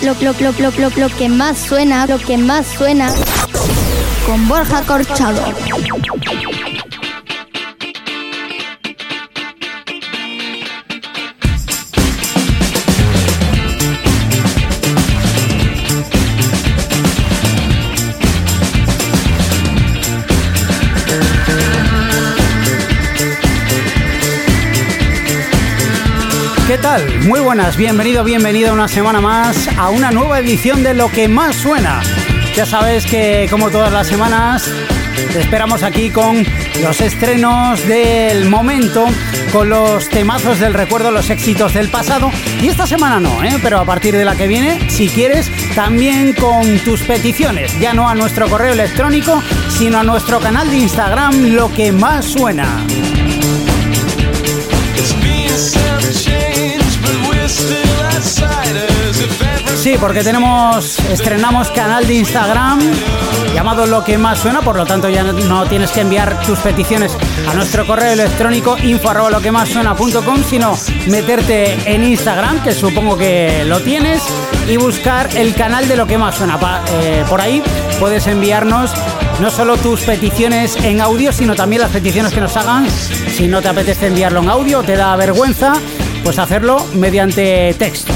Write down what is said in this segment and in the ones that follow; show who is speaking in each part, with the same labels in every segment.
Speaker 1: lo, lo, lo, lo, lo, lo, lo que más suena, lo que más suena con Borja Corchado.
Speaker 2: Muy buenas, bienvenido, bienvenida una semana más a una nueva edición de Lo que más suena. Ya sabes que como todas las semanas te esperamos aquí con los estrenos del momento, con los temazos del recuerdo, los éxitos del pasado. Y esta semana no, ¿eh? pero a partir de la que viene, si quieres, también con tus peticiones. Ya no a nuestro correo electrónico, sino a nuestro canal de Instagram, Lo que más suena. Sí, porque tenemos, estrenamos canal de Instagram llamado Lo que más suena, por lo tanto ya no tienes que enviar tus peticiones a nuestro correo electrónico info arroba más suena.com, sino meterte en Instagram, que supongo que lo tienes, y buscar el canal de Lo que más suena. Eh, por ahí puedes enviarnos no solo tus peticiones en audio, sino también las peticiones que nos hagan. Si no te apetece enviarlo en audio, te da vergüenza, pues hacerlo mediante texto.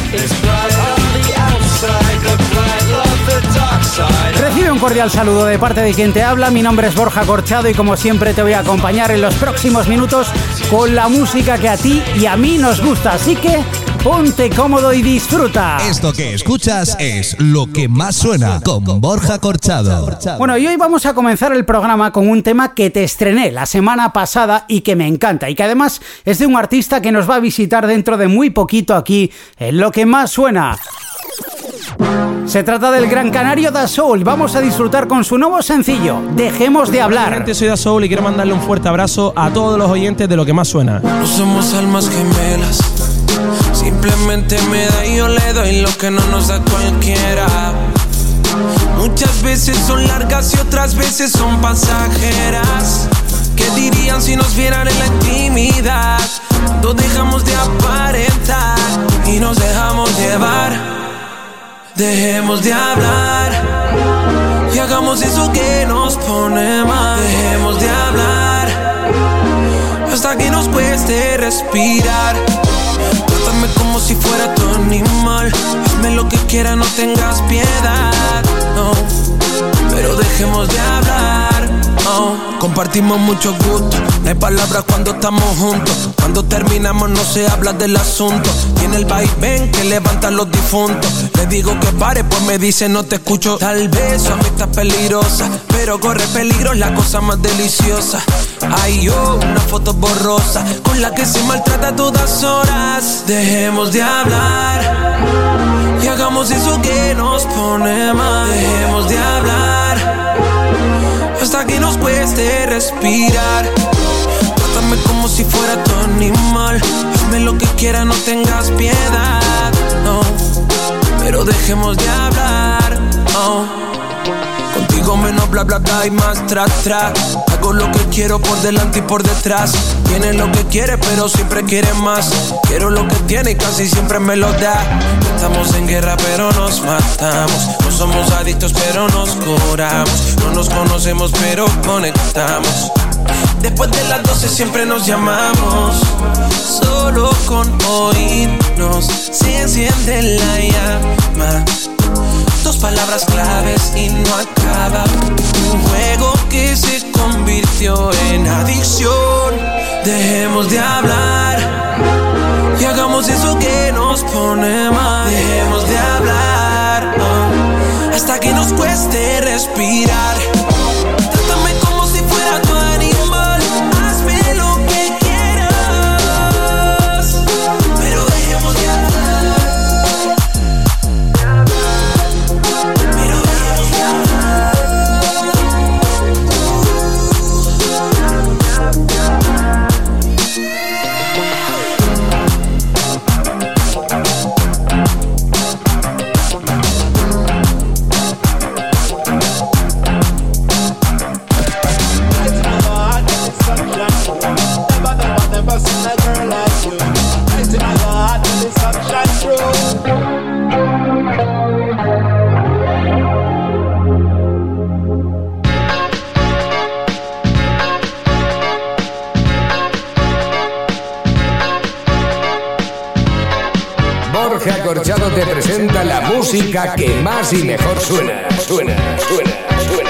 Speaker 2: Recibe un cordial saludo de parte de quien te habla. Mi nombre es Borja Corchado y como siempre te voy a acompañar en los próximos minutos con la música que a ti y a mí nos gusta. Así que ponte cómodo y disfruta.
Speaker 3: Esto que escuchas es lo que más suena con Borja Corchado.
Speaker 2: Bueno, y hoy vamos a comenzar el programa con un tema que te estrené la semana pasada y que me encanta y que además es de un artista que nos va a visitar dentro de muy poquito aquí en lo que más suena. Se trata del gran canario Da Soul. Vamos a disfrutar con su nuevo sencillo, Dejemos de hablar.
Speaker 4: Gente, soy Da Soul y quiero mandarle un fuerte abrazo a todos los oyentes de lo que más suena.
Speaker 5: No somos almas gemelas. Simplemente me da y yo le doy lo que no nos da cualquiera. Muchas veces son largas y otras veces son pasajeras. ¿Qué dirían si nos vieran en la intimidad? Cuando dejamos de aparentar y nos dejamos llevar. Dejemos de hablar y hagamos eso que nos pone mal. Dejemos de hablar hasta que nos cueste respirar. Trátame como si fuera tu animal. Hazme lo que quieras, no tengas piedad. No, pero dejemos de hablar. Oh, compartimos mucho gusto. No hay palabras cuando estamos juntos. Cuando terminamos no se habla del asunto. Tiene el vaivén que levanta los difuntos. Le digo que pare, pues me dice no te escucho. Tal vez su amistad peligrosa, pero corre peligro la cosa más deliciosa. Ay, yo, una foto borrosa con la que se maltrata todas horas. Dejemos de hablar y hagamos eso que nos pone mal. Dejemos de hablar hasta que nos cueste respirar. Trátame como si fuera tu animal. Hazme lo que quieras, no tengas piedad. No, pero dejemos de hablar. Oh. Contigo menos bla bla bla y más tra tra. Hago lo que quiero por delante y por detrás. Tiene lo que quiere, pero siempre quiere más. Quiero lo que tiene y casi siempre me lo da. Estamos en guerra, pero nos matamos. No somos adictos, pero nos curamos. No nos conocemos, pero conectamos. Después de las 12 siempre nos llamamos. Solo con oírnos se enciende la llama dos palabras claves y no acaba. Un juego que se convirtió en adicción. Dejemos de hablar y hagamos eso que nos pone mal. Dejemos de hablar hasta que nos cueste respirar. Te presenta la música que más y mejor suena, suena, suena.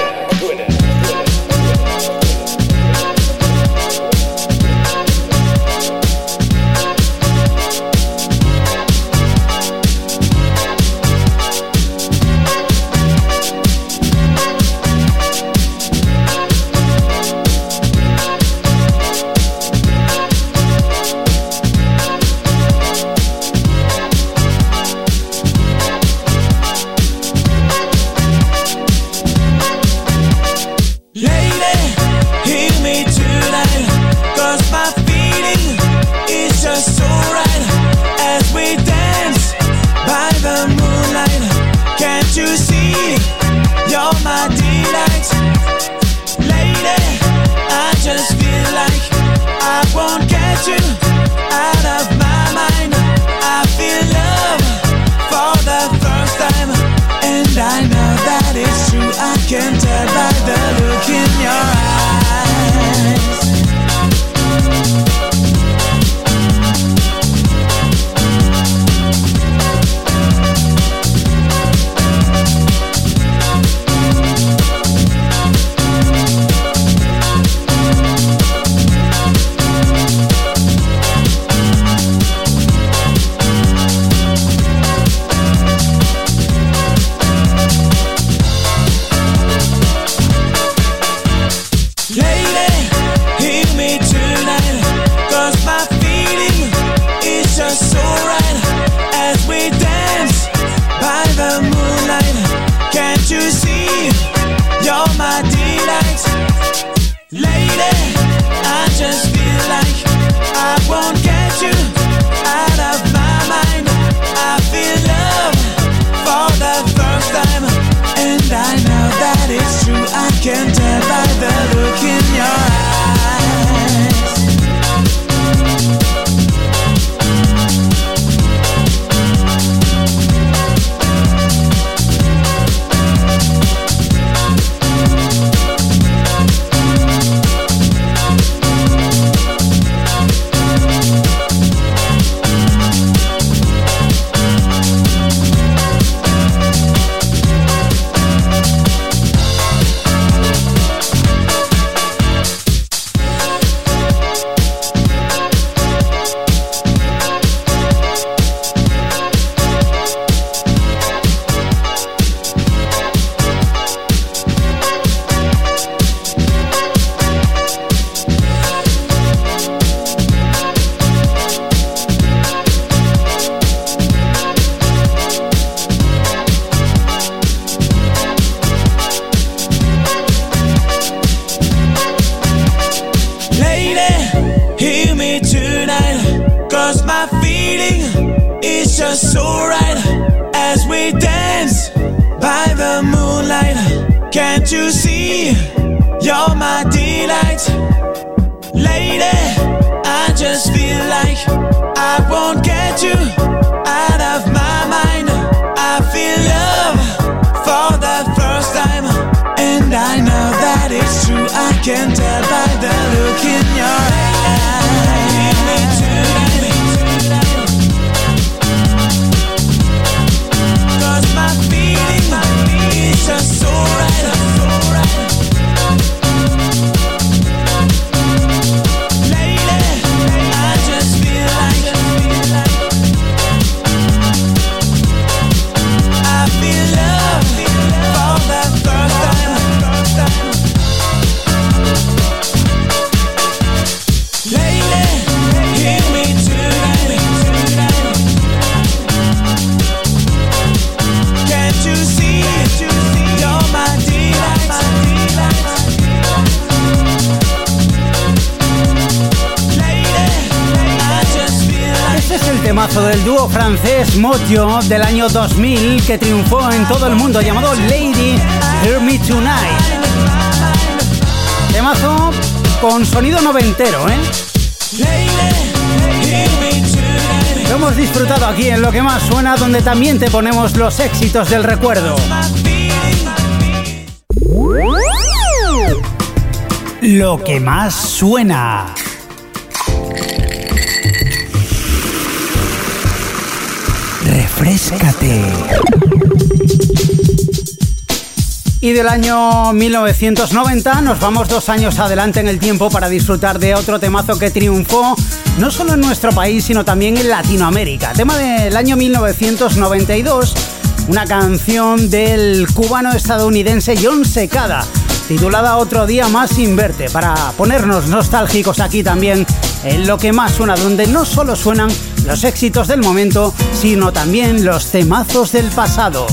Speaker 2: Del año 2000 que triunfó en todo el mundo llamado Lady Hear Me Tonight. Temazo con sonido noventero, ¿eh? Lo hemos disfrutado aquí en Lo que más suena, donde también te ponemos los éxitos del recuerdo. Lo que más suena.
Speaker 3: Refrescate.
Speaker 2: Y del año 1990 nos vamos dos años adelante en el tiempo para disfrutar de otro temazo que triunfó no solo en nuestro país, sino también en Latinoamérica. Tema del año 1992, una canción del cubano estadounidense John Secada, titulada Otro día más sin verte, para ponernos nostálgicos aquí también en lo que más suena, donde no solo suenan los éxitos del momento, sino también los temazos del pasado.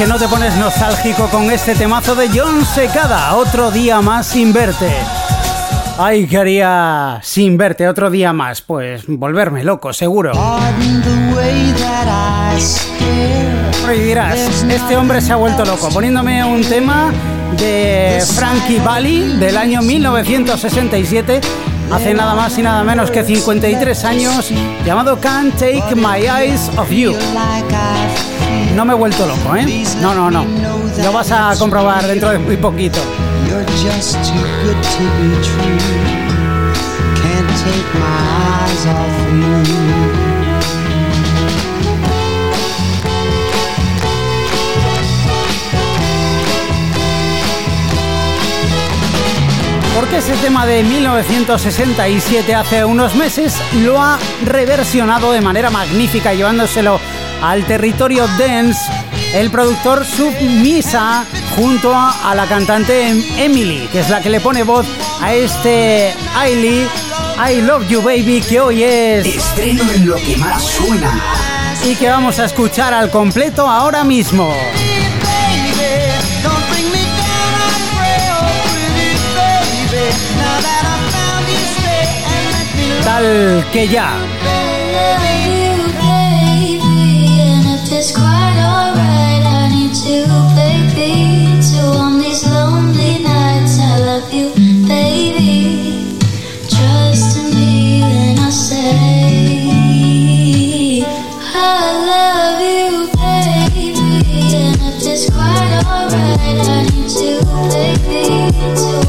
Speaker 6: Que no te pones nostálgico con este temazo de John Secada, otro día más sin verte. Ay, ¿qué haría sin verte otro día más? Pues volverme loco, seguro. Y dirás, este hombre se ha vuelto loco, poniéndome un tema de Frankie Valli del año 1967 hace nada más y nada menos que 53 años, llamado Can't Take My Eyes Off You. No me he vuelto loco, ¿eh? No, no, no. Lo vas a comprobar dentro de muy poquito. Porque ese tema de 1967 hace unos meses lo ha reversionado de manera magnífica llevándoselo al territorio dance el productor Submisa junto a, la cantante Emily, que es la que le pone voz a este Ailey I Love You Baby que hoy es
Speaker 7: estreno en lo que más suena
Speaker 6: y que vamos a escuchar al completo ahora mismo. Tal que ya. take me to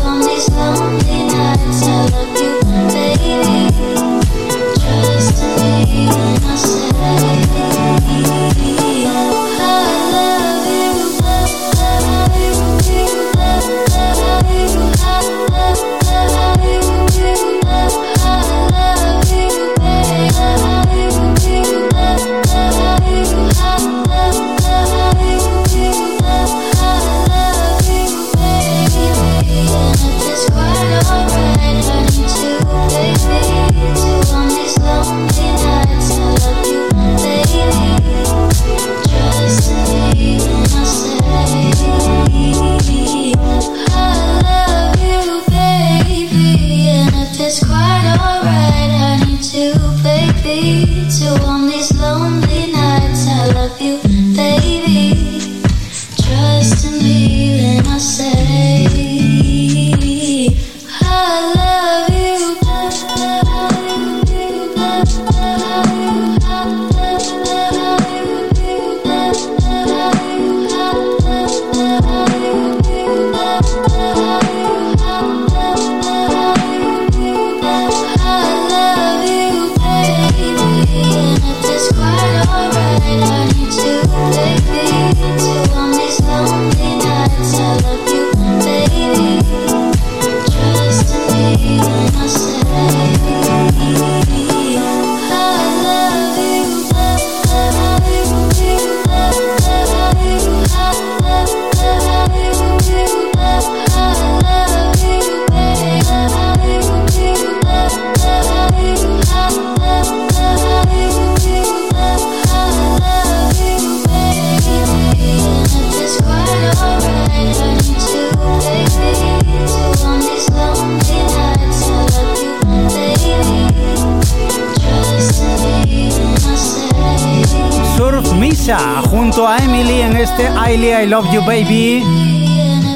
Speaker 6: I Love You Baby,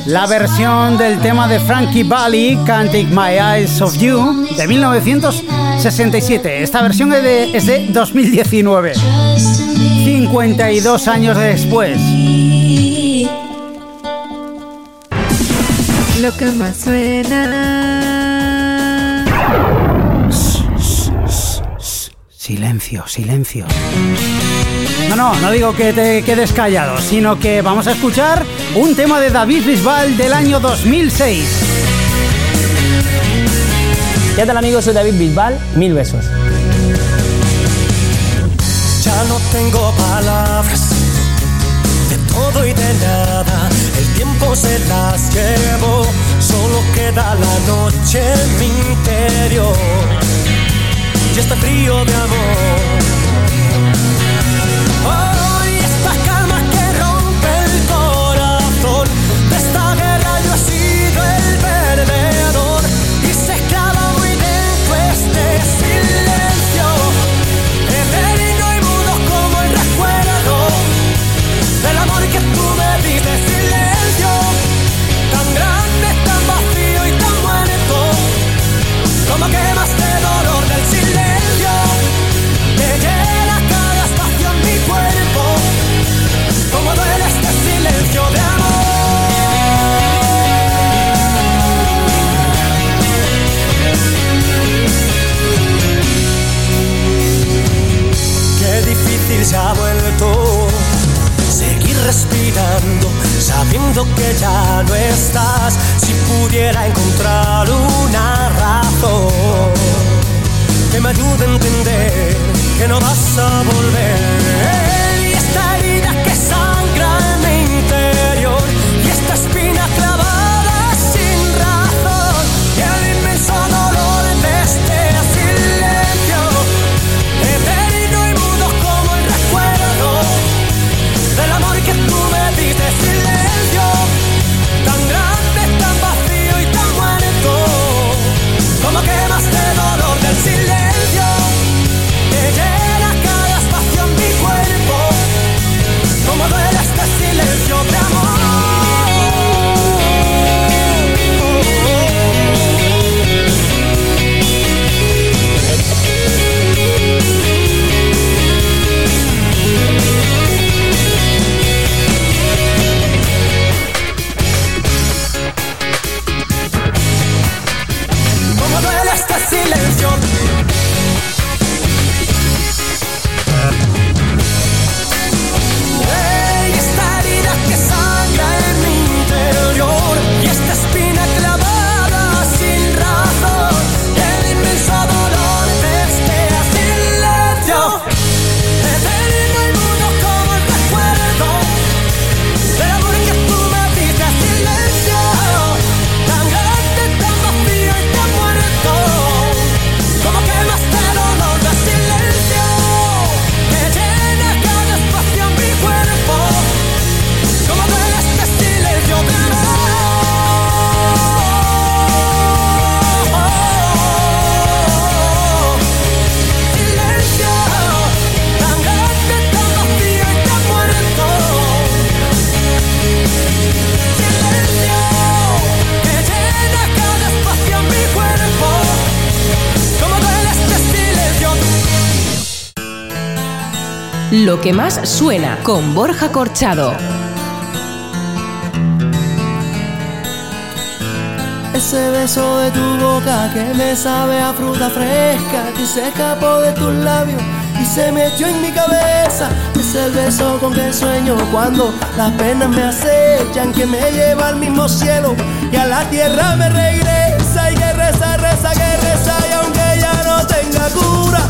Speaker 6: la versión del tema de Frankie Valli, Can't Take My Eyes Off You, de 1967. Esta versión es de, es de 2019, 52 años después.
Speaker 8: Lo que más suena.
Speaker 6: Silencio, silencio. No, no, no digo que te quedes callado, sino que vamos a escuchar un tema de David Bisbal del año 2006.
Speaker 9: ¿Qué tal amigos? Soy David Bisbal, mil besos.
Speaker 10: Ya no tengo palabras de todo y de nada, el tiempo se las llevó, solo queda la noche en mi interior y este frío de amor. Seguir respirando, sabiendo que
Speaker 11: ya no estás. Si pudiera encontrar una razón que me ayude a entender que no vas a volver.
Speaker 12: Lo que más suena con Borja Corchado.
Speaker 11: Ese beso de tu boca que me sabe a fruta fresca que se escapó de tus labios y se metió en mi cabeza. Es el beso con que sueño cuando las penas me acechan, que me lleva al mismo cielo y a la tierra me regresa y que reza, reza, que reza y aunque ya no tenga cura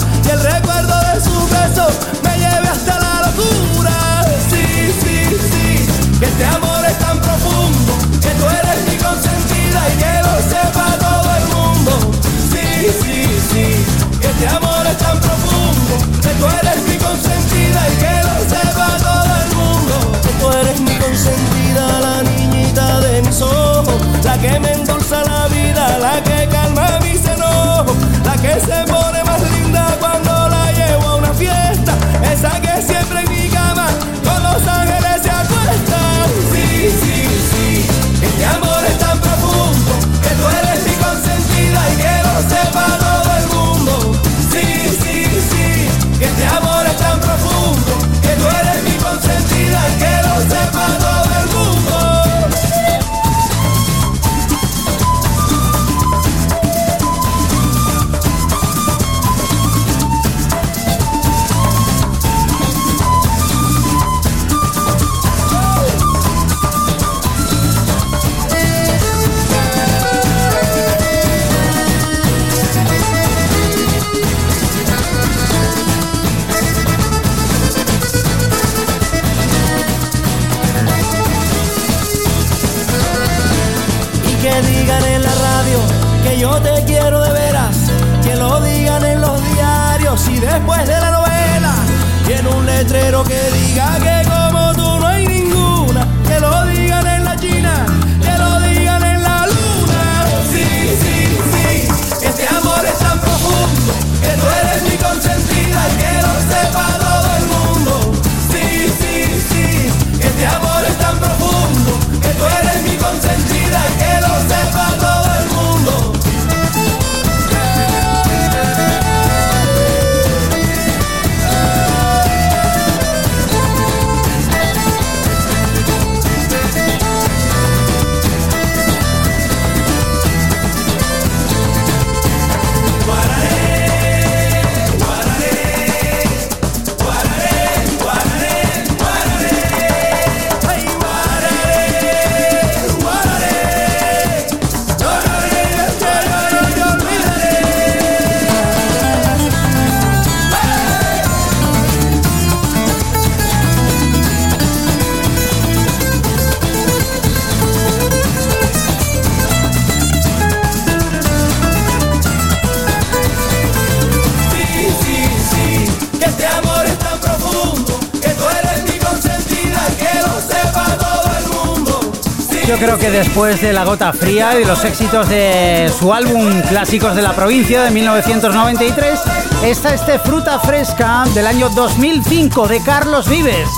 Speaker 11: yo
Speaker 2: creo que después de La Gota Fría y los éxitos de su álbum Clásicos de la Provincia de 1993, está este Fruta Fresca del año 2005 de Carlos Vives,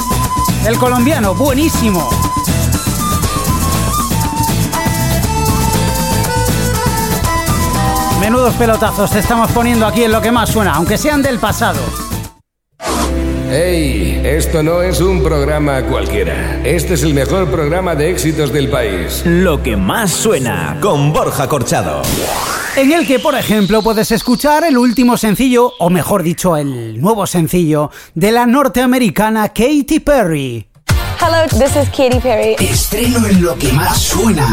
Speaker 2: el colombiano, buenísimo. Menudos pelotazos te estamos poniendo aquí en lo que más suena, aunque sean del pasado.
Speaker 13: ¡Ey! Esto no es un programa cualquiera. Este es el mejor programa de éxitos del país.
Speaker 3: Lo que más suena con Borja Corchado.
Speaker 2: En el que, por ejemplo, puedes escuchar el último sencillo, o mejor dicho, el nuevo sencillo, de la norteamericana Katy Perry.
Speaker 14: Hello, this is Katy Perry.
Speaker 15: Estreno en lo que más suena.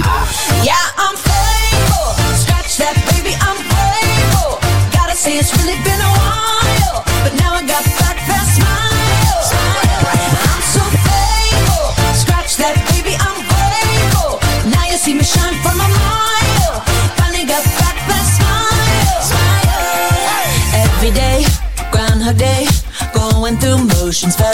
Speaker 16: Yeah, I'm faithful. Scratch that baby, I'm faithful. Gotta say it's really been a while, but now I got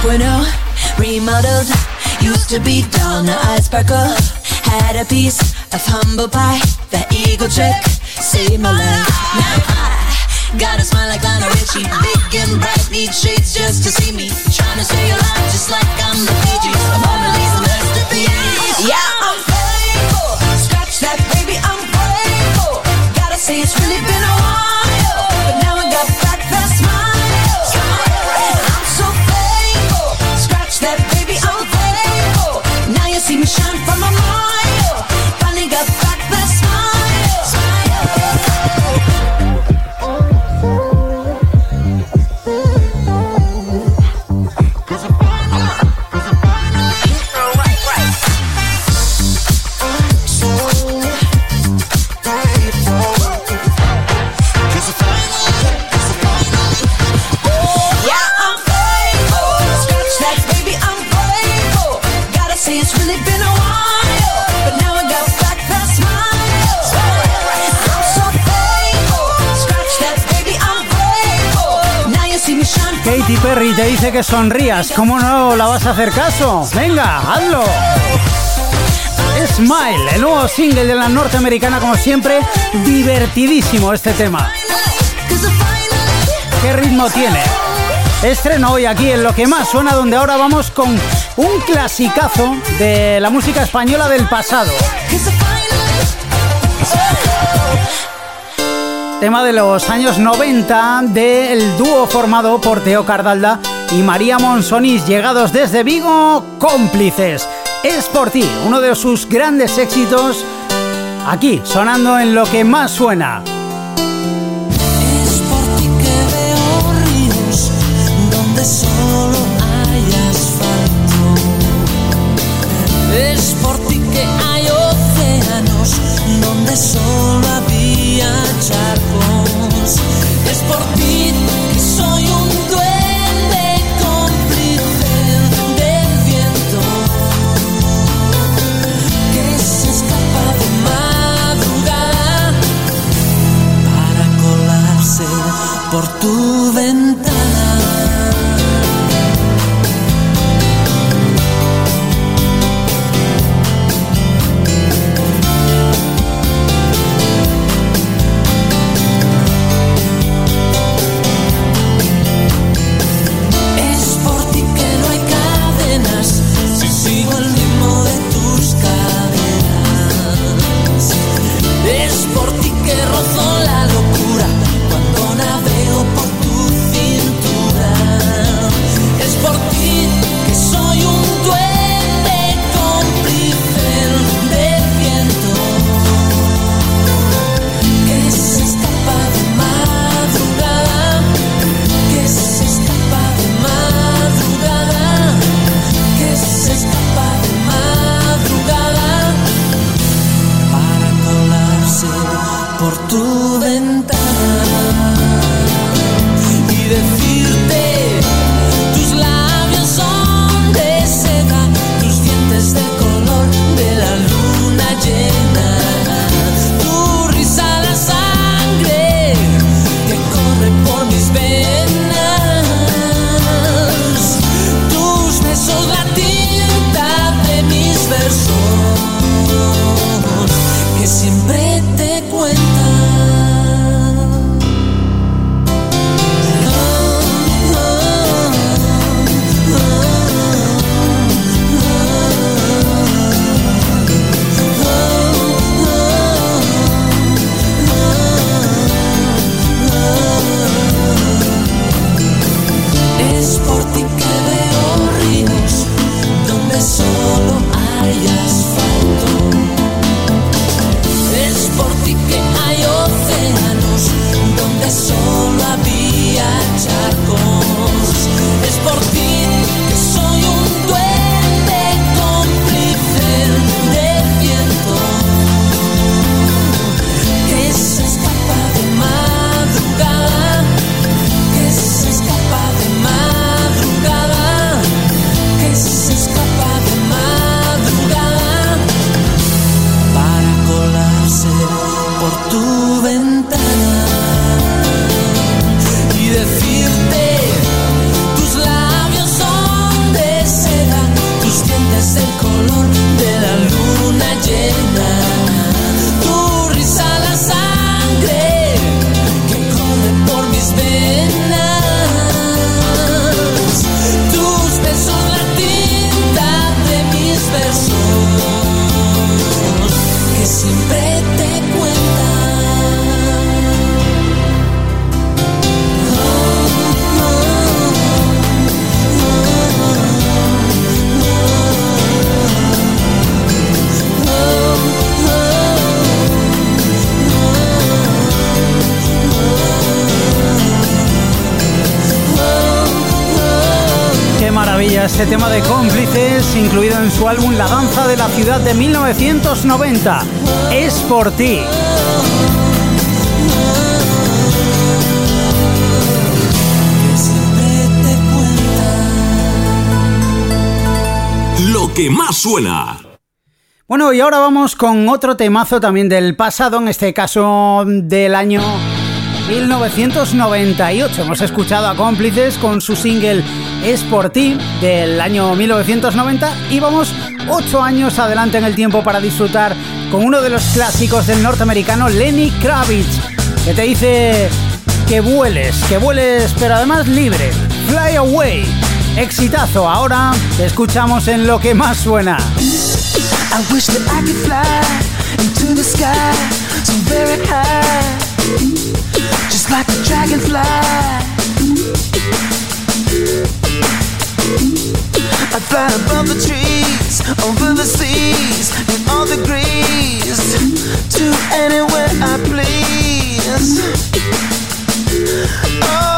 Speaker 16: 2.0 remodeled. Used to be dull, now I sparkle. Had a piece of humble pie. That eagle trick saved my life. Now I got a smile like Lionel Richie. Big and bright, need shades just to see me. Trying to stay alive just like I'm the Fiji. A Mona Lisa masterpiece. Yeah, I'm faithful. Scratch that, baby, I'm grateful. Gotta say it's really been a while, Now
Speaker 2: sonrías. ¿Cómo no la vas a hacer caso? Venga, hazlo. Smile, el nuevo single de la norteamericana, como siempre, divertidísimo este tema. ¿Qué ritmo tiene? Estreno hoy aquí en lo que más suena, donde ahora vamos con un clasicazo de la música española del pasado. Tema de los años 90 del dúo formado por Teo Cardalda y María Monsonís, llegados desde Vigo, cómplices. Es por ti, uno de sus grandes éxitos, aquí, sonando en lo que más suena.
Speaker 17: Es por ti que veo ríos donde solo hay asfalto. Es por ti que hay océanos donde solo había charcos. Es por ti por
Speaker 2: ti.
Speaker 18: Lo que más suena.
Speaker 2: Bueno, y ahora vamos con otro temazo también del pasado, en este caso del año 1998. Hemos escuchado a Cómplices con su single Es por ti del año 1990 y vamos ocho años adelante en el tiempo para disfrutar con uno de los clásicos del norteamericano Lenny Kravitz, que te dice que vueles, que vueles pero además libre. Fly Away. Exitazo, ahora te escuchamos en lo que más suena.
Speaker 17: I could fly into the sky just like a dragonfly. I'd fly above the trees, over the seas, in all degrees, to anywhere I please. Oh,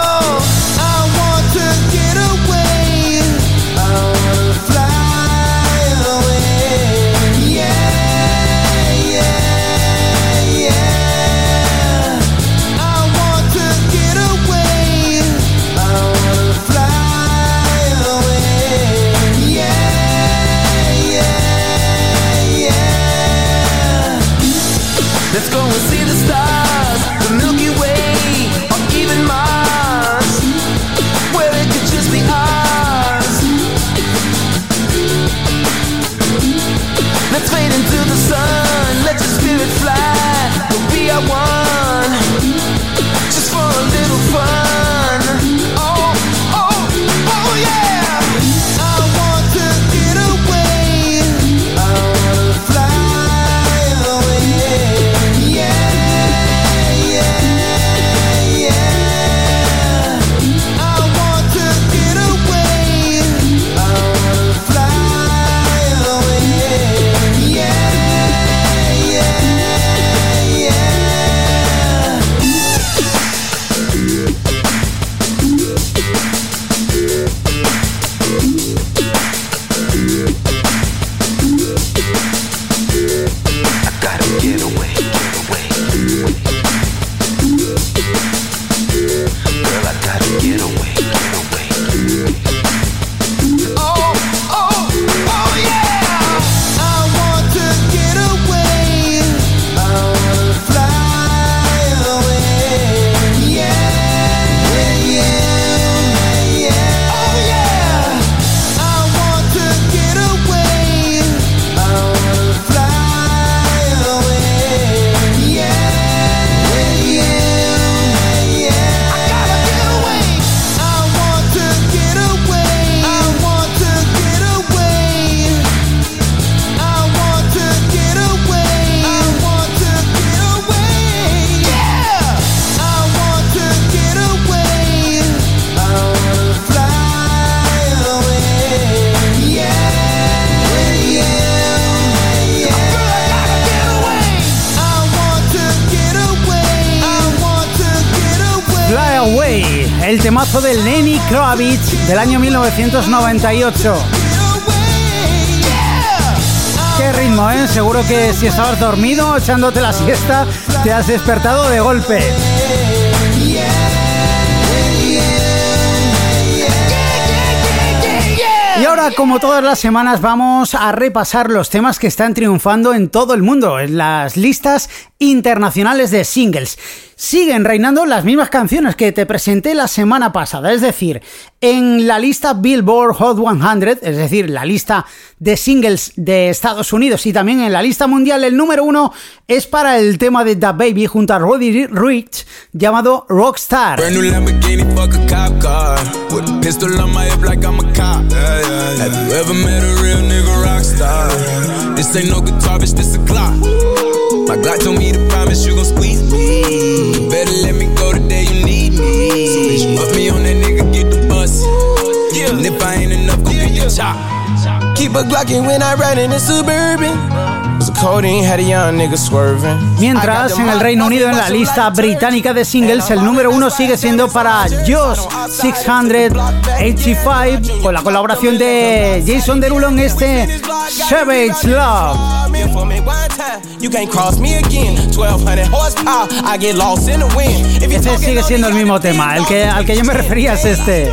Speaker 2: 1998. Qué ritmo, ¿eh? Seguro que si estabas dormido echándote la siesta, te has despertado de golpe. Y ahora, como todas las semanas, vamos a repasar los temas que están triunfando en todo el mundo, en las listas internacionales de singles. Siguen reinando las mismas canciones que te presenté la semana pasada, es decir, en la lista Billboard Hot 100, es decir, la lista de singles de Estados Unidos y también en la lista mundial el número uno es para el tema de The Baby junto a Roddy Rich llamado Rockstar.
Speaker 5: My Glock told me to promise you gon' squeeze me. Better let me go the day you need me. So bitch, put me on that nigga, get the bus. Yeah. And if I ain't enough, go get the chop. Keep a Glockin' when I ride in the Suburban.
Speaker 2: Mientras en el Reino Unido en la lista británica de singles el número uno sigue siendo para Josh 685 con la colaboración de Jason Derulo en este Savage Love. Este sigue siendo el mismo tema, el que al que yo me refería es este.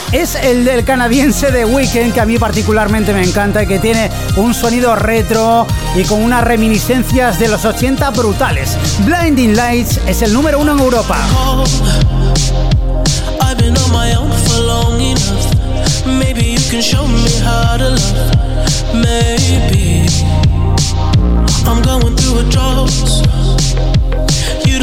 Speaker 2: es el del canadiense de Weekend, que a mí particularmente me encanta y que tiene un sonido retro y con unas reminiscencias de los 80 brutales. Blinding Lights es el número uno en Europa.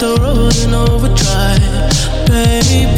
Speaker 2: and I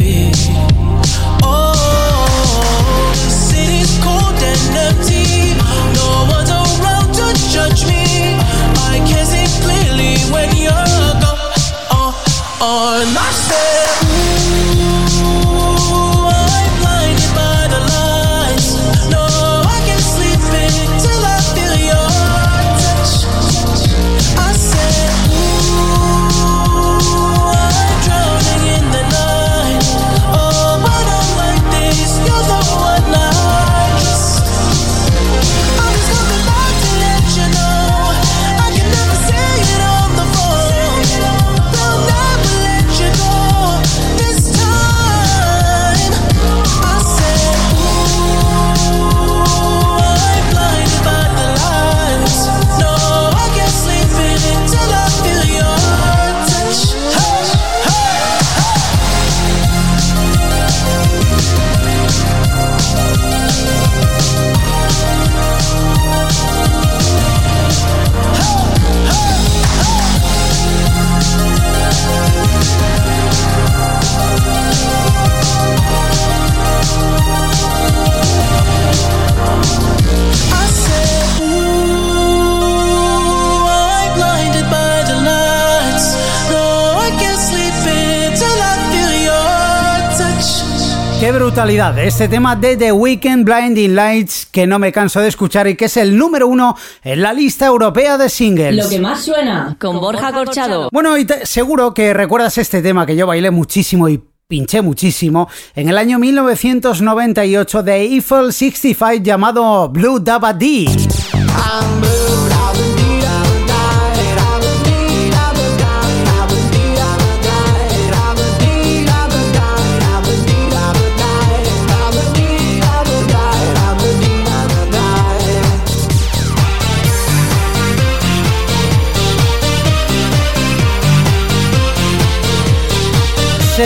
Speaker 2: brutalidad este tema de The Weekend Blinding Lights que no me canso de escuchar y que es el número uno en la lista europea de singles.
Speaker 12: Lo que más suena con Borja Corchado.
Speaker 2: Bueno, y seguro que recuerdas este tema que yo bailé muchísimo y pinché muchísimo en el año 1998 de Eiffel 65 llamado Blue Dabba Dee.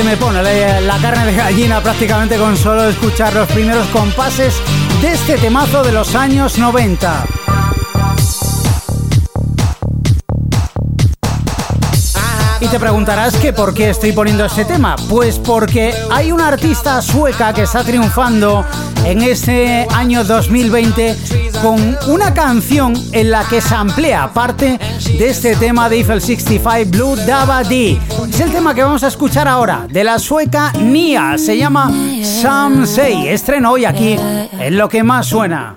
Speaker 2: Me pone la carne de gallina prácticamente con solo escuchar los primeros compases de este temazo de los años 90. Y te preguntarás que por qué estoy poniendo este tema. Pues porque hay una artista sueca que está triunfando en este año 2020 con una canción en la que se amplía parte de este tema de Eiffel 65 Blue Daba D. Es el tema que vamos a escuchar ahora de la sueca Nia. Se llama Some Say. Estreno hoy aquí en lo que más suena.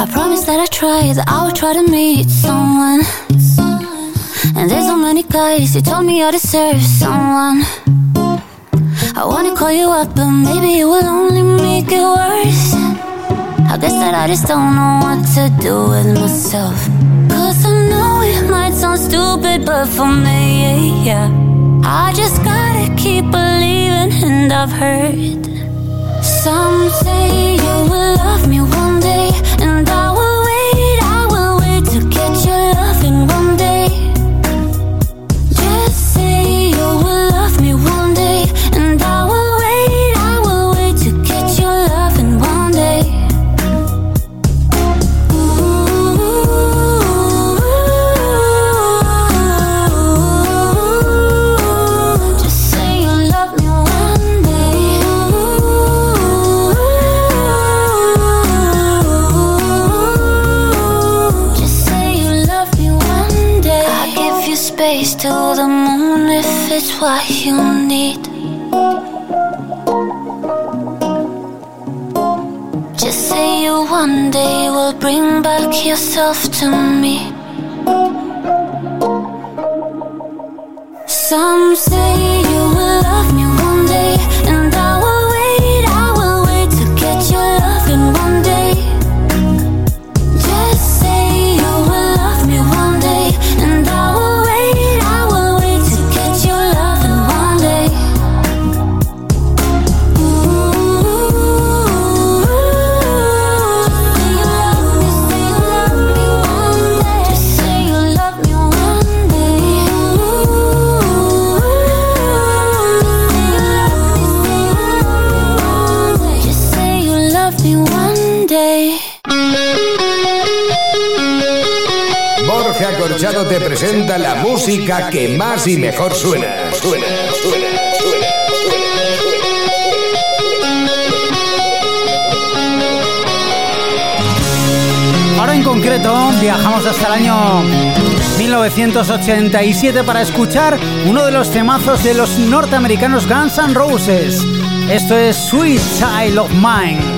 Speaker 18: I promise that I try, to meet someone. And there's so many guys who told me I deserve someone. I wanna call you up, but maybe it will only make it worse. I guess that I just don't know what to do with myself. Cause I know it might sound stupid, but for me, yeah. I just gotta keep believing, and I've heard some say you will love me one day, and I will. What you need. Just say you one day will bring back yourself to me.
Speaker 13: Presenta la música que más y mejor suena. Suena, suena, suena.
Speaker 2: Ahora en concreto viajamos hasta el año 1987 para escuchar uno de los temazos de los norteamericanos Guns N' Roses. Esto es Sweet Child of Mine.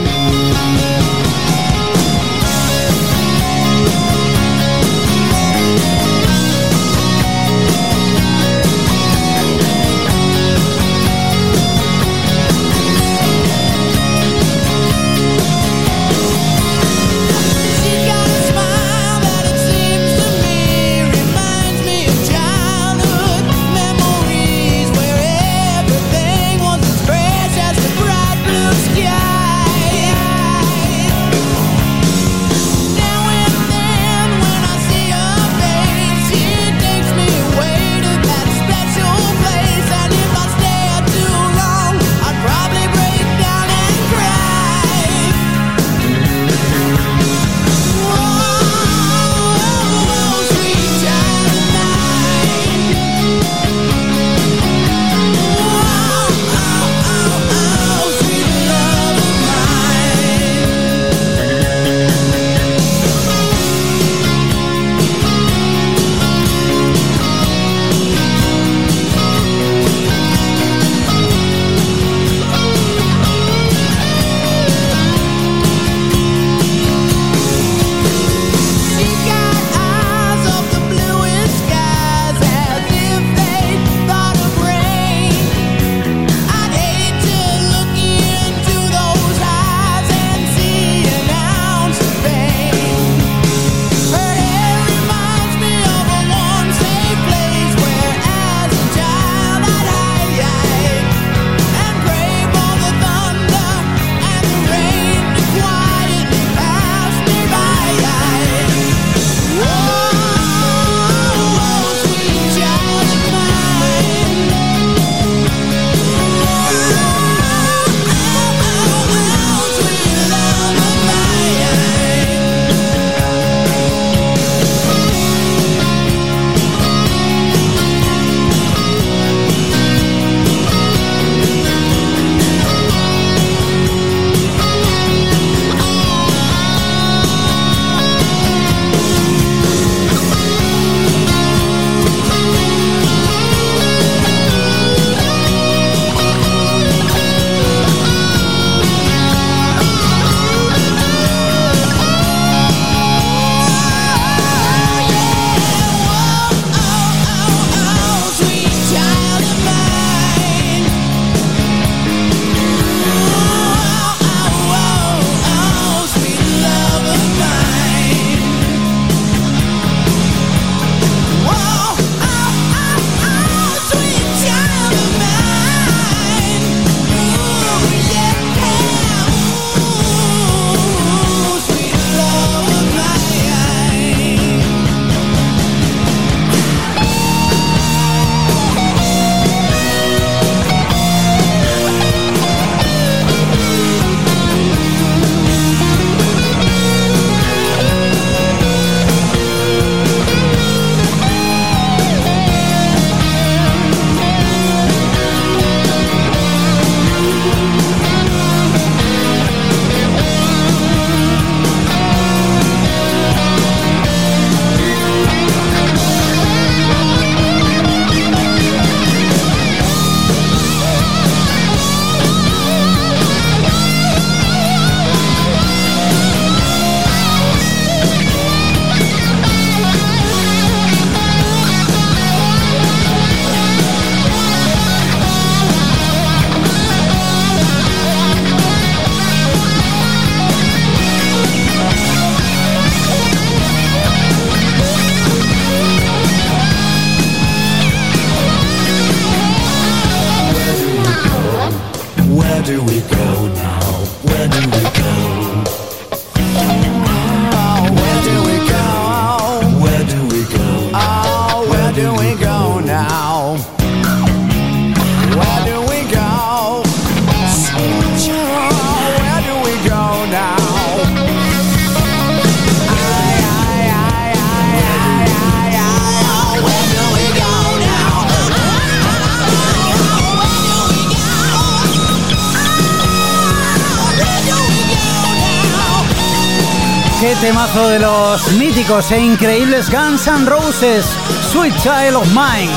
Speaker 2: E increíbles Guns N' Roses, Sweet Child of Mine,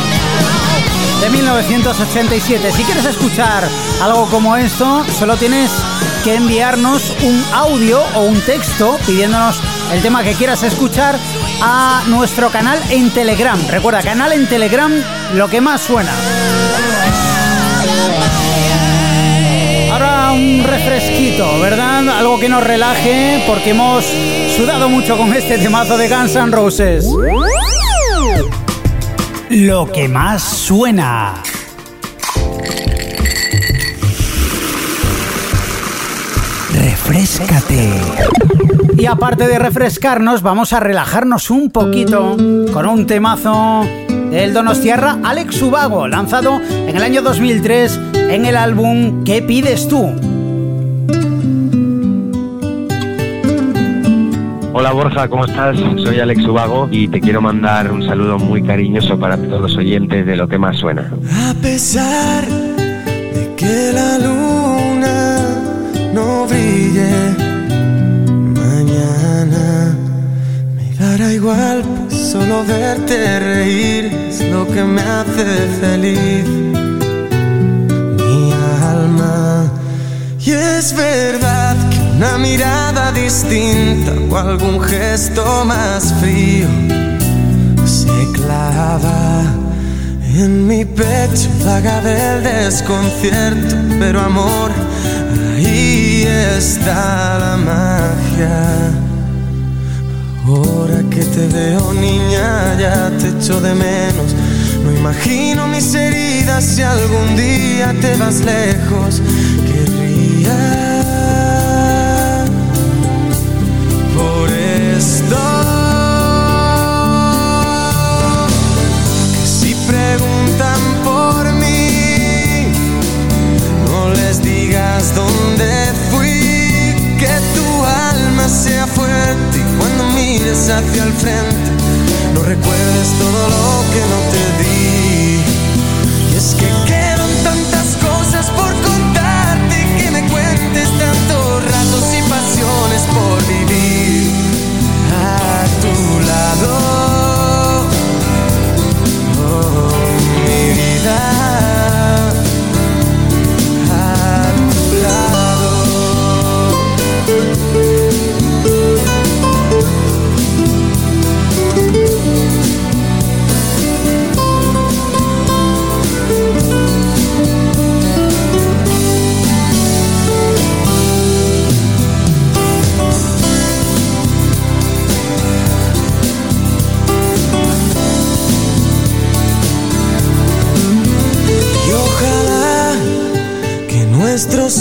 Speaker 2: de 1987. Si quieres escuchar algo como esto, solo tienes que enviarnos un audio o un texto pidiéndonos el tema que quieras escuchar a nuestro canal en Telegram. Recuerda, canal en Telegram, lo que más suena. Ahora un refresquito, ¿verdad? Algo que nos relaje porque hemos sudado mucho con este temazo de Guns N' Roses. Lo que más suena. Refrescate. Y aparte de refrescarnos, vamos a relajarnos un poquito con un temazo del Donostiarra Alex Ubago, lanzado en el año 2003 en el álbum ¿Qué pides tú?
Speaker 19: Hola Borja, ¿cómo estás? Soy Alex Ubago y te quiero mandar un saludo muy cariñoso para todos los oyentes de lo que más suena.
Speaker 20: A pesar de que la luna no brille mañana, me dará igual, pues solo verte reír es lo que me hace feliz. Mi alma. Y es verdad que una mirada distinta o algún gesto más frío se clava en mi pecho, vaga del desconcierto, pero amor, ahí está la magia. Ahora que te veo niña, ya te echo de menos. No imagino mis heridas si algún día te vas lejos. Si preguntan por mí, no les digas dónde fui. Que tu alma sea fuerte y cuando mires hacia el frente, no recuerdes todo lo que no te di. Y es que quedan tantas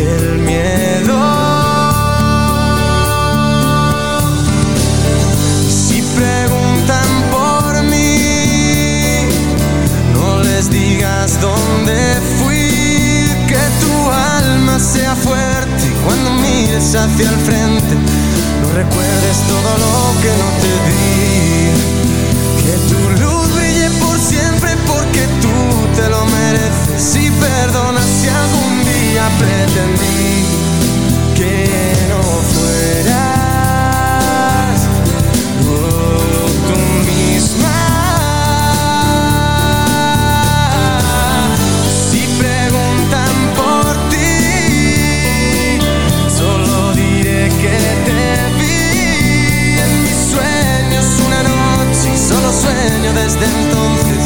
Speaker 20: el miedo. Si preguntan por mí, no les digas dónde fui, que tu alma sea fuerte y cuando mires hacia el frente, no recuerdes todo lo que no te di. Que tu luz brille por siempre porque tú te lo mereces y perdona si algún día pretendí que no fueras oh, tú misma. Si preguntan por ti, solo diré que te vi en mis sueños una noche solo sueño desde entonces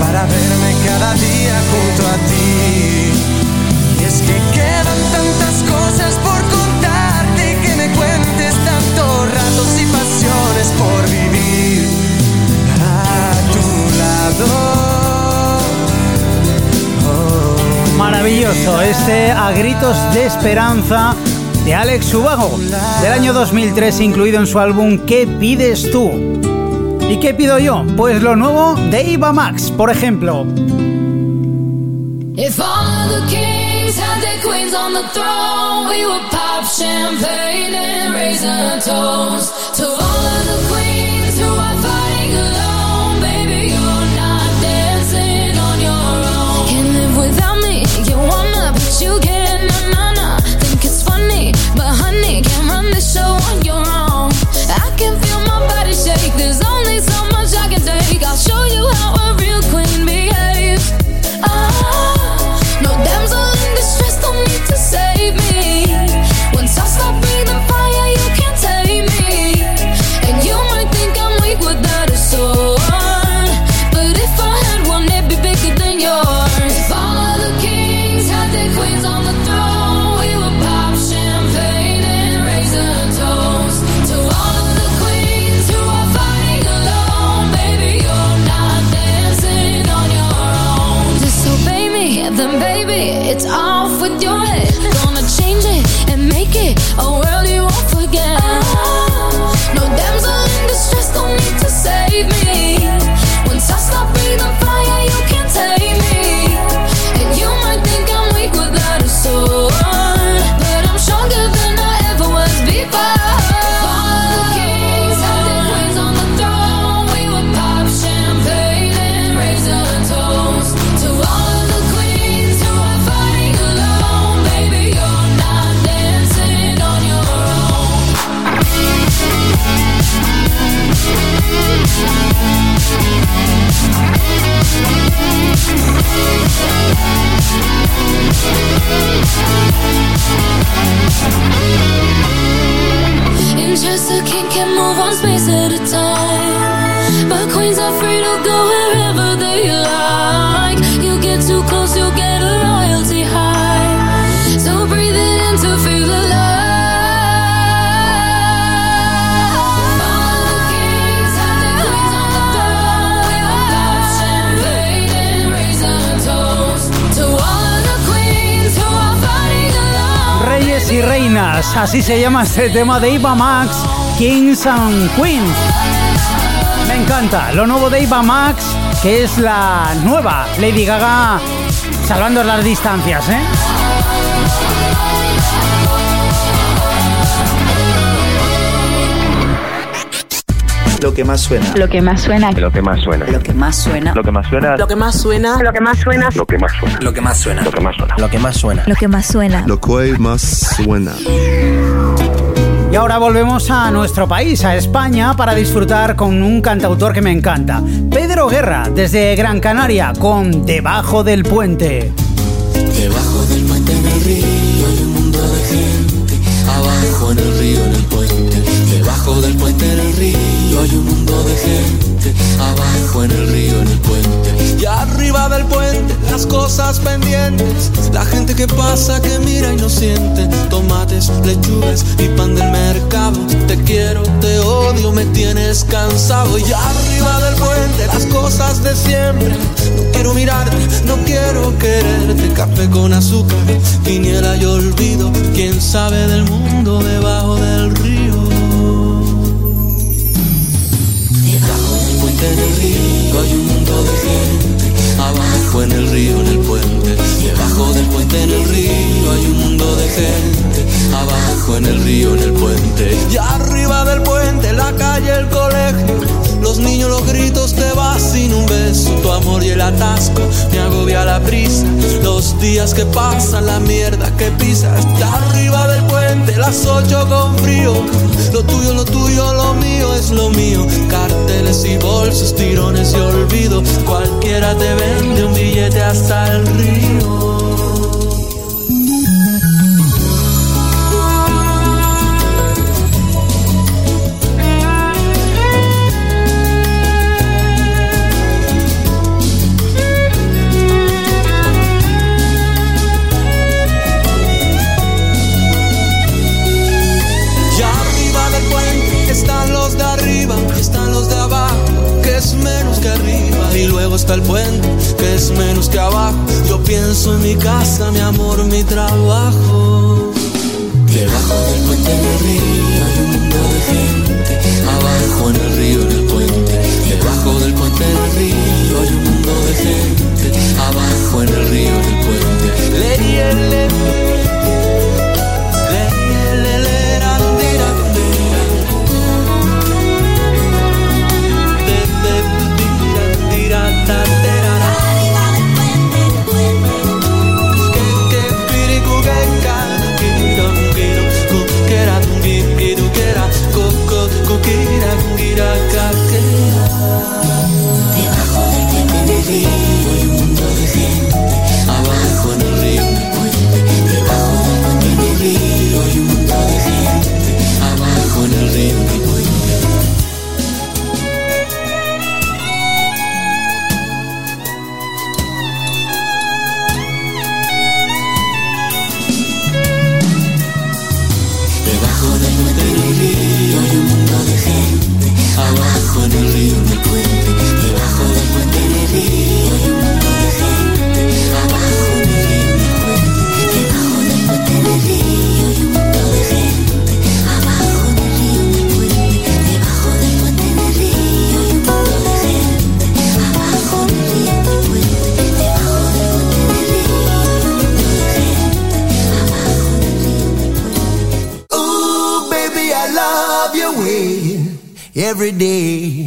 Speaker 20: para verme cada día junto a ti.
Speaker 2: Maravilloso, este A Gritos de Esperanza de Alex Subago, del año 2003, incluido en su álbum ¿Qué pides tú? ¿Y qué pido yo? Pues lo nuevo de Iba Max, por ejemplo.
Speaker 6: Queens on the throne, we would pop champagne and raise a toast to all of the queens who are fighting alone. Baby, you're not dancing on your own. Can't live without me. You wanna, but you can't. Nah, nah, nah. Think it's funny, but honey,
Speaker 2: se llama este tema de Iva Max, Kings and Queens. Me encanta, lo nuevo de Iva Max, que es la nueva Lady Gaga, salvando las distancias, ¿eh?
Speaker 21: Lo que más suena.
Speaker 22: Lo que más suena.
Speaker 19: Lo que más suena.
Speaker 22: Lo que más suena.
Speaker 19: Lo que más suena.
Speaker 22: Lo que más suena. Lo que más suena.
Speaker 19: Lo que más suena.
Speaker 21: Lo que más suena.
Speaker 19: Lo que más suena.
Speaker 21: Lo que más suena.
Speaker 22: Lo que más suena.
Speaker 23: Lo que más suena.
Speaker 2: Y ahora volvemos a nuestro país, a España, para disfrutar con un cantautor que me encanta. Pedro Guerra, desde Gran Canaria, con Debajo del Puente.
Speaker 24: Debajo del puente en el río hay un mundo de gente. Abajo en el río, en el puente. Debajo del puente en el río hay un mundo de gente. Abajo en el río, en el puente.
Speaker 5: Del puente, las cosas pendientes. La gente que pasa, que mira y no siente. Tomates, lechugas y pan del mercado. Te quiero, te odio, me tienes cansado. Y arriba del puente, las cosas de siempre. No quiero mirarte, no quiero quererte. Café con azúcar, quiniela y olvido. Quién sabe del mundo debajo del río.
Speaker 24: Debajo del puente en el río hay un mundo de gente. Abajo en el río, en el puente. Debajo del puente en el río hay un mundo de gente. Abajo en el río, en el puente.
Speaker 5: Y arriba del puente, la calle, el colegio. Los niños, los gritos, te vas sin un beso. Tu amor y el atasco me agobia la prisa. Los días que pasan, la mierda que pisas. Y arriba del puente, las ocho con frío. Lo tuyo, lo tuyo, lo mío es lo mío. Carteles y bolsos, tirones y olvido. Cualquiera te vende un billete hasta el río.
Speaker 17: Every day.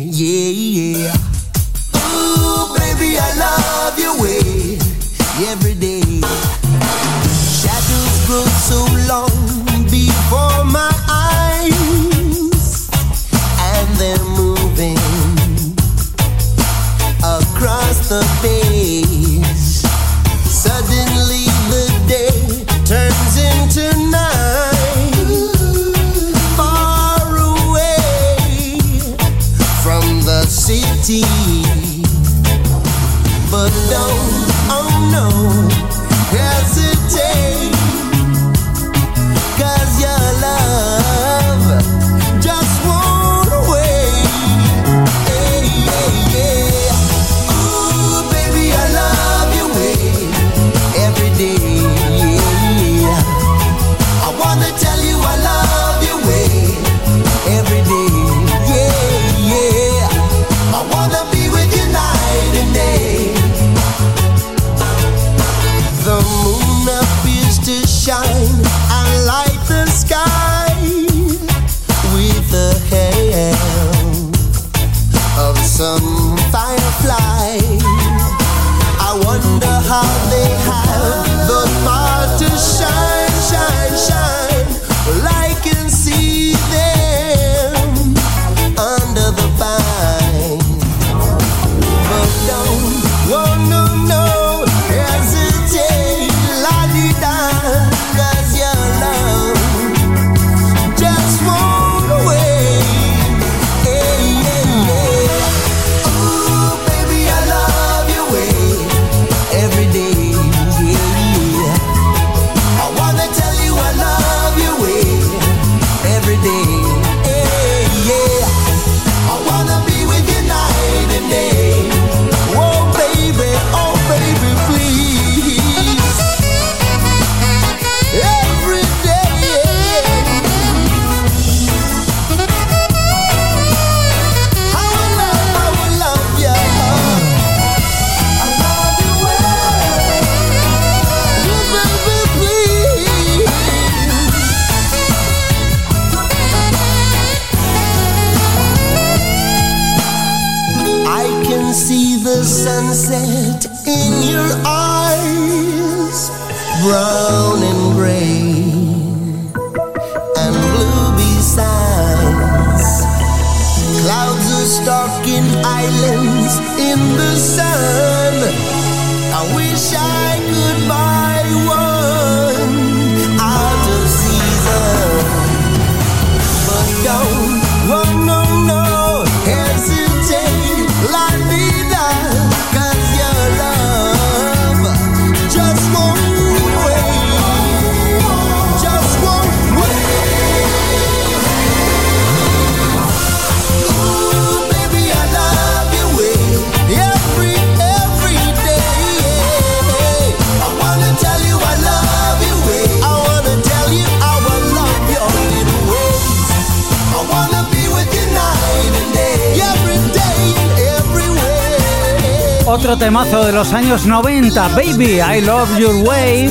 Speaker 2: Temazo de los años 90, Baby, I Love Your Way,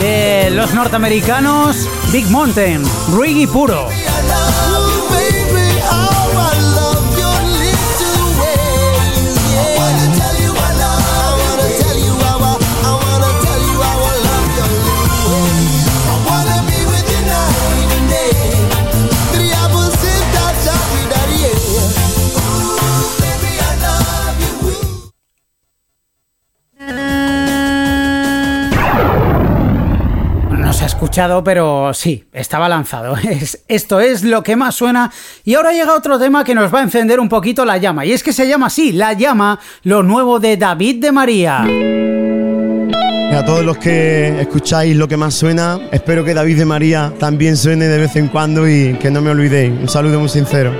Speaker 2: de los norteamericanos Big Mountain, reggae puro. Escuchado, pero sí, estaba lanzado. Es- esto es lo que más suena. Y ahora llega otro tema que nos va a encender un poquito la llama. Y es que se llama así, La llama, lo nuevo de David de María.
Speaker 23: A todos los que escucháis lo que más suena, espero que David de María también suene de vez en cuando y que no me olvidéis. Un saludo muy sincero.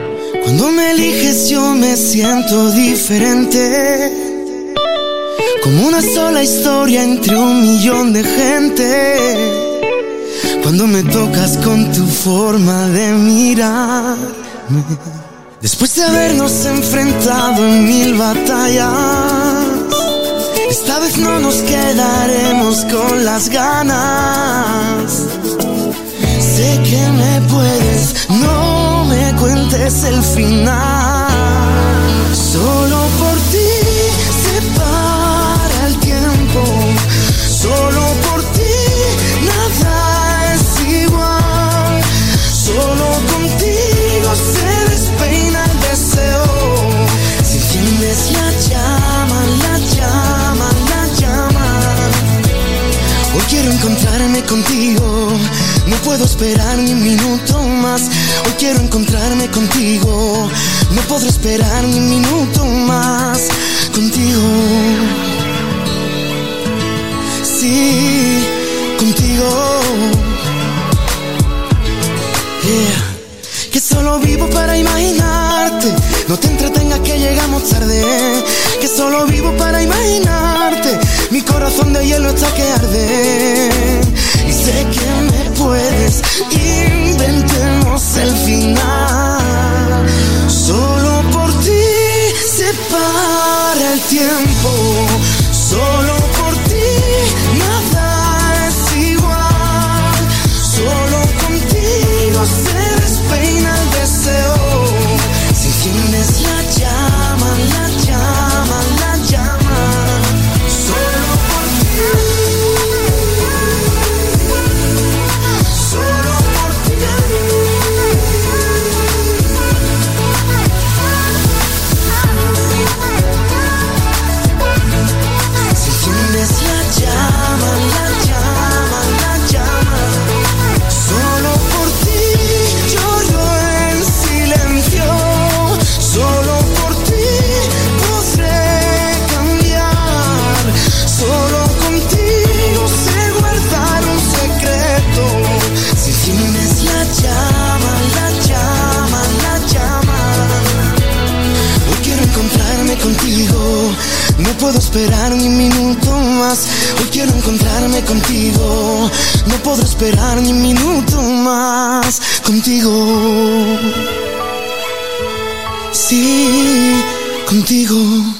Speaker 20: Cuando me eliges yo me siento diferente. Como una sola historia entre un millón de gente. Cuando me tocas con tu forma de mirarme. Después de habernos enfrentado en mil batallas. Esta vez no nos quedaremos con las ganas. Sé que me puedes, no me cuentes el final. Solo No puedo esperar ni un minuto más. Hoy quiero encontrarme contigo. No podré esperar ni un minuto más contigo. Sí, contigo. Yeah. Que solo vivo para imaginarte. No te entretengas que llegamos tarde. Que solo vivo para imaginarte. Mi corazón de hielo está que arde. Sé que me puedes. Inventemos el final. Solo por ti se para el tiempo. Solo esperar ni un minuto más. Hoy quiero encontrarme contigo. No puedo esperar ni un minuto más contigo. Sí, contigo.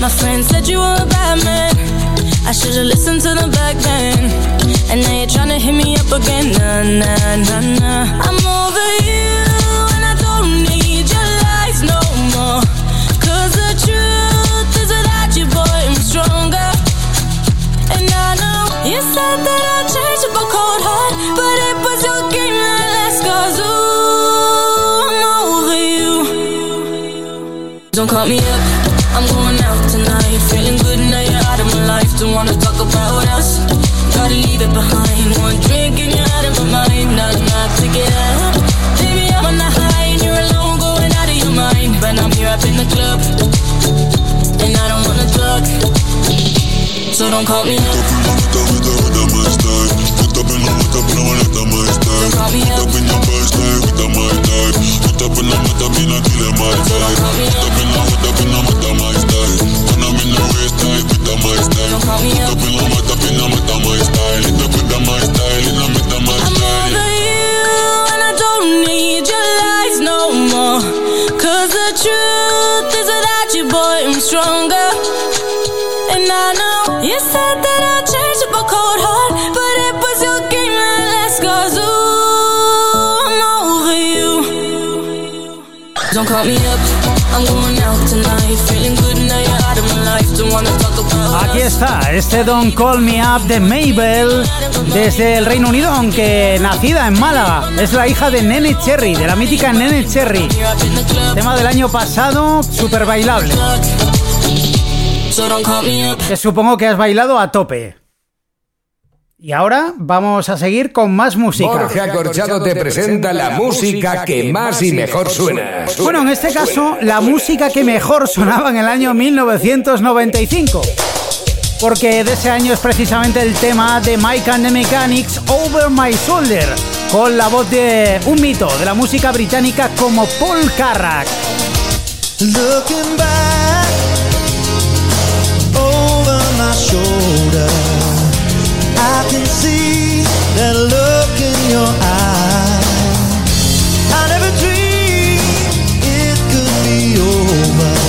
Speaker 25: My friend said you were a bad man. I should've listened to them back then. And now you're tryna hit me up again. Nah, nah, nah, nah. I'm So don't call me up. Don't call me up. Don't call me up. I'm over you, and I don't need your lies no more. Cause the truth is without you, boy, I'm stronger. And I know you said that I'd change up a cold heart, but it was your game that last. Cause ooh, I'm over you. Don't call me up, I'm going out tonight. Feeling good now you're out of my life. Don't wanna talk about
Speaker 2: Aquí está, este Don't Call Me Up de Mabel desde el Reino Unido, aunque nacida en Málaga. Es la hija de Nene Cherry, de la mítica Nene Cherry. Tema del año pasado, súper bailable. Que supongo que has bailado a tope. Y ahora vamos a seguir con más música.
Speaker 13: Borja Corchado te presenta la música que más y mejor suena.
Speaker 2: Bueno, en este caso, la música que mejor sonaba en el año 1995. Porque de ese año es precisamente el tema de Mike and the Mechanics Over My Shoulder, con la voz de un mito de la música británica como Paul Carrack.
Speaker 20: Looking back my shoulder, I can see that look in your eye. I never dreamed it could be over.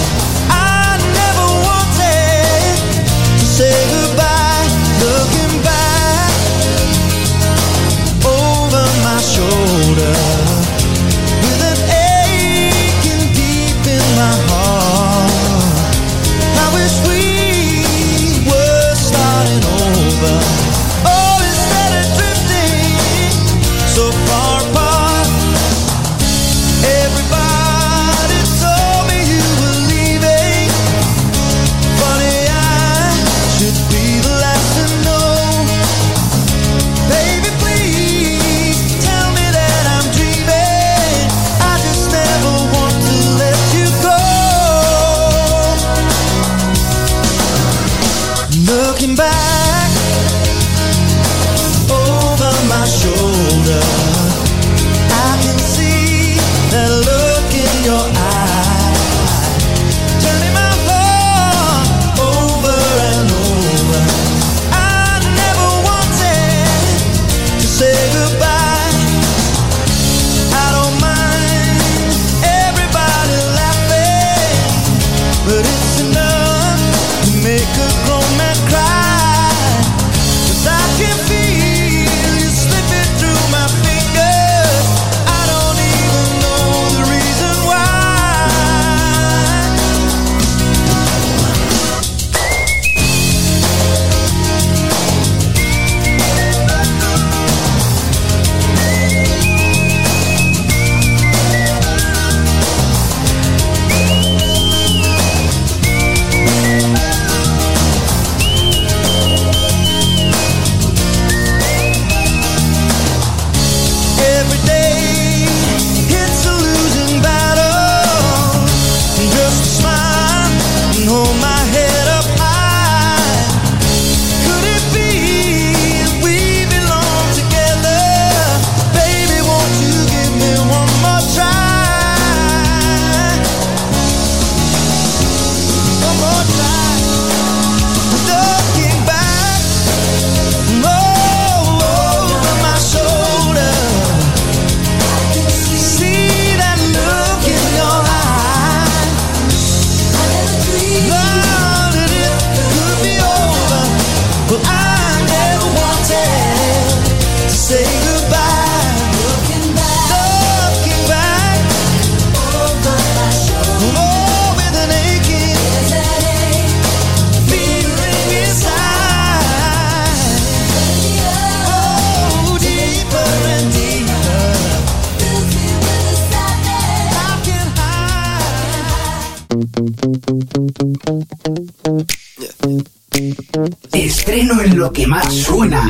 Speaker 15: que más suena.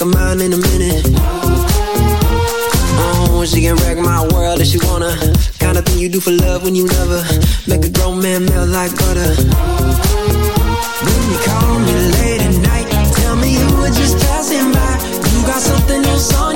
Speaker 26: make her
Speaker 5: mine in
Speaker 26: a minute. Oh, she can wreck my world if she wanna. Kind of thing you do for love when you love her. Make a grown man melt like butter.
Speaker 5: When you call me late at night, tell me you were just passing by. You got something else on.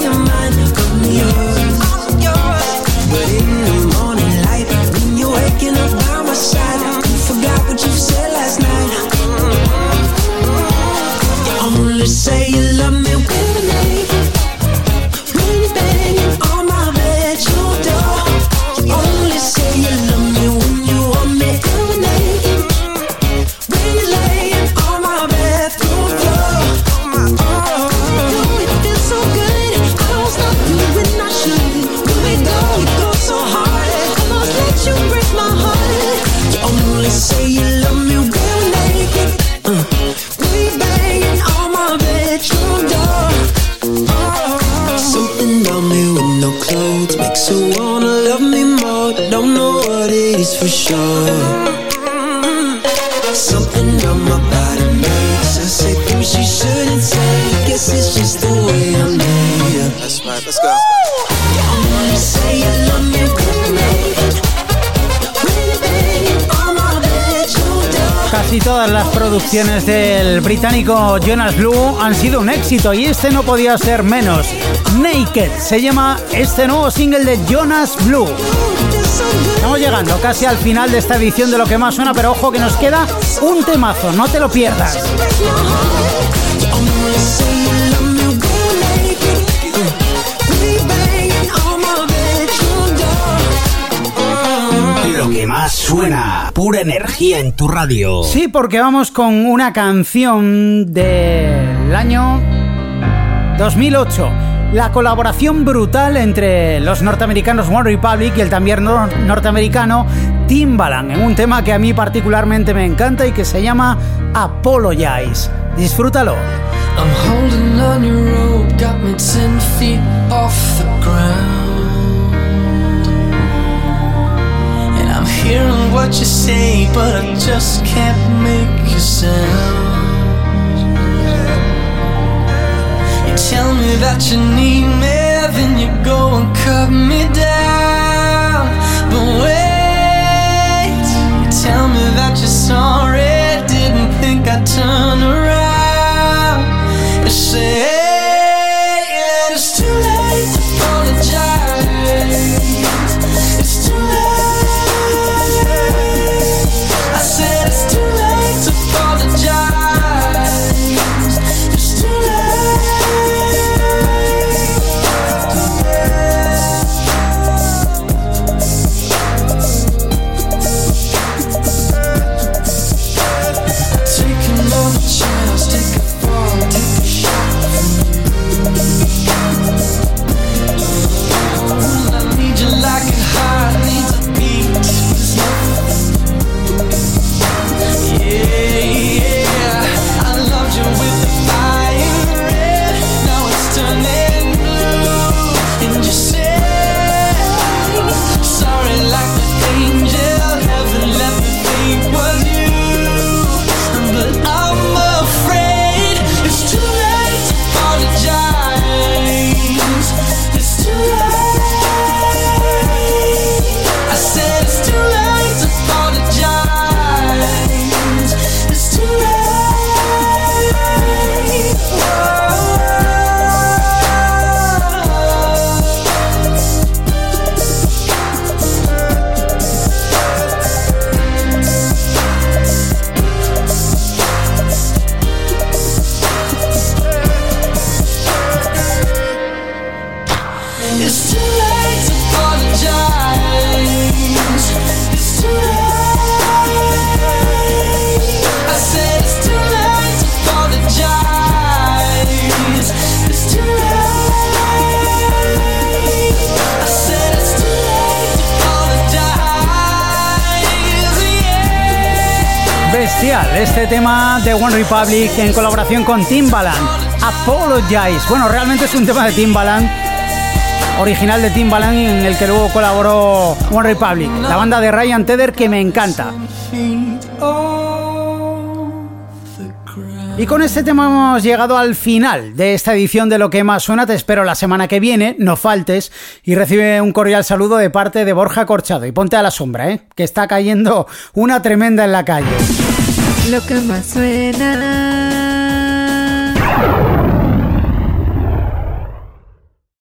Speaker 2: y todas las producciones del británico Jonas Blue han sido un éxito y este no podía ser menos. Naked se llama este nuevo single de Jonas Blue. Estamos llegando casi al final de esta edición de lo que más suena, pero ojo que nos queda un temazo, no te lo pierdas.
Speaker 15: Lo que más suena, pura energía en tu radio.
Speaker 2: Sí, porque vamos con una canción del año 2008. La colaboración brutal entre los norteamericanos One Republic y el también norteamericano Timbaland en un tema que a mí particularmente me encanta y que se llama Apologize. Disfrútalo.
Speaker 27: I'm holding on your rope, got me 10 feet off the ground. hearing what you say, but I just can't make you sound. You tell me that you need me, then you go and cut me down. But wait, you tell me
Speaker 2: Republic en colaboración con Timbaland. Apologize. Bueno, realmente es un tema de Timbaland, original de Timbaland en el que luego colaboró One Republic, la banda de Ryan Tedder que me encanta. Y con este tema hemos llegado al final de esta edición de Lo que más suena. Te espero la semana que viene, no faltes, y recibe un cordial saludo de parte de Borja Corchado. Y ponte a la sombra, ¿eh? que está cayendo una tremenda en la calle.
Speaker 8: Lo que más suena.